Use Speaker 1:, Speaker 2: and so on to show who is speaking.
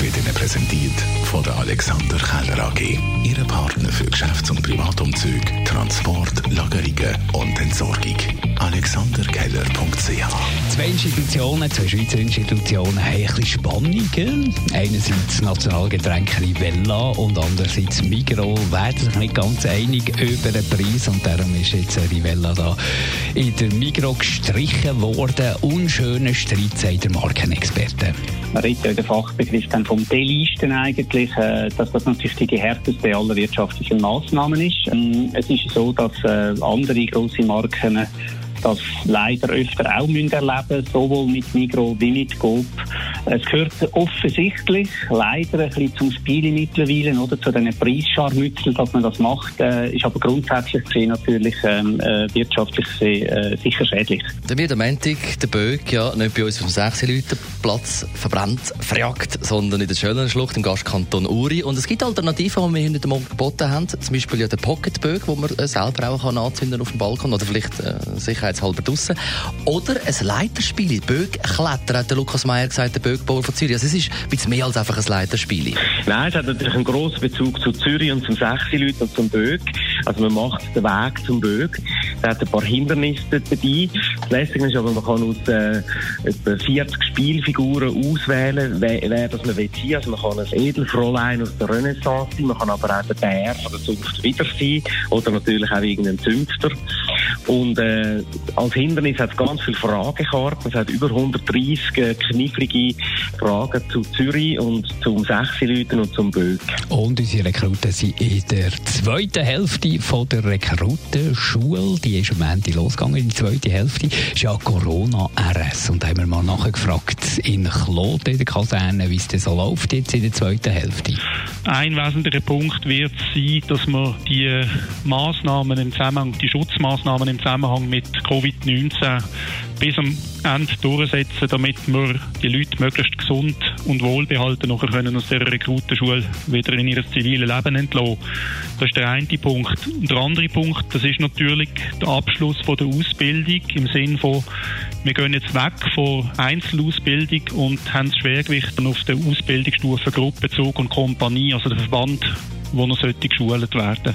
Speaker 1: wird Ihnen präsentiert von der Alexander Keller AG. Ihre Partner für Geschäfts- und Privatumzüge, Transport, Lagerungen und Entsorgung. AlexanderKeller.ch
Speaker 2: Zwei Institutionen, zwei Schweizer Institutionen haben ein bisschen Spannungen. Einerseits das Nationalgetränk Rivella und andererseits Migros werden sich nicht ganz einig über den Preis und darum ist jetzt Rivella da in der Migros gestrichen worden. Unschöner Streit, sagt der Markenexperte.
Speaker 3: Man redet ja der Fachbegriff dann vom Delisten eigentlich, äh, dass das natürlich die härteste aller wirtschaftlichen Maßnahmen ist. Ähm, es ist so, dass äh, andere große Marken das leider öfter auch müssen erleben sowohl mit Migros wie mit Coop. Es gehört offensichtlich leider ein bisschen zum Spiel mittlerweile, oder zu diesen Preisscharmützeln, dass man das macht, äh, ist aber grundsätzlich gesehen natürlich ähm, äh, wirtschaftlich äh, sicher schädlich.
Speaker 4: Dann wird am Montag der Böck ja nicht bei uns auf dem 6 Leuten Platz verbrannt, verjagt, sondern in der schönen Schlucht im Gastkanton Uri. Und es gibt Alternativen, die wir heute Morgen geboten haben. Zum Beispiel ja den Pocket Böck, wo man äh, selber auch kann anzünden auf dem Balkon oder vielleicht äh, sicherheitshalber draussen. Oder ein Leiterspiel. Böck klettern, hat der Lukas Meyer gesagt, der Böckbauer von Zürich. Also es ist ein mehr als einfach ein Leiterspiel.
Speaker 5: Nein, es hat natürlich einen grossen Bezug zu Zürich und zum 6 Leuten und zum Böck. Also man macht den Weg zum Böck. Es hat ein paar Hindernisse dabei. Das Lässige ist aber, man kann aus äh, etwa 40 Spielfiguren auswählen, wer, wer das man will sein. Also man kann ein Edelfräulein aus der Renaissance sein, man kann aber auch den Bär von der Zunft wieder sein oder natürlich auch irgendeinen Zünfter. Und äh, als Hindernis hat es ganz viele Fragekarten. Es hat über 130 äh, knifflige Fragen zu Zürich und zum Sechsi-Leuten und zum Böck.
Speaker 2: Und unsere Rekruten sind in der zweiten Hälfte von der Rekrutenschule. Die ist am Ende losgegangen. In der zweiten Hälfte ist ja Corona-RS. Und da haben wir mal nachgefragt in Kloten, in der Kaserne, wie es denn so läuft jetzt in der zweiten Hälfte.
Speaker 6: Ein wesentlicher Punkt wird sein, dass wir die Maßnahmen im Zusammenhang, die Schutzmaßnahmen im Zusammenhang mit Covid-19 bis am Ende durchsetzen, damit wir die Leute möglichst gesund und wohlbehalten nachher können aus der Rekrutenschule wieder in ihr ziviles Leben entlassen. Das ist der eine Punkt. Und der andere Punkt, das ist natürlich der Abschluss von der Ausbildung im Sinn von, wir gehen jetzt weg von Einzelausbildung und haben das Schwergewicht auf der Ausbildungsstufe Gruppenzug und Kompanie, also der Verband, wo noch sollte geschult werden.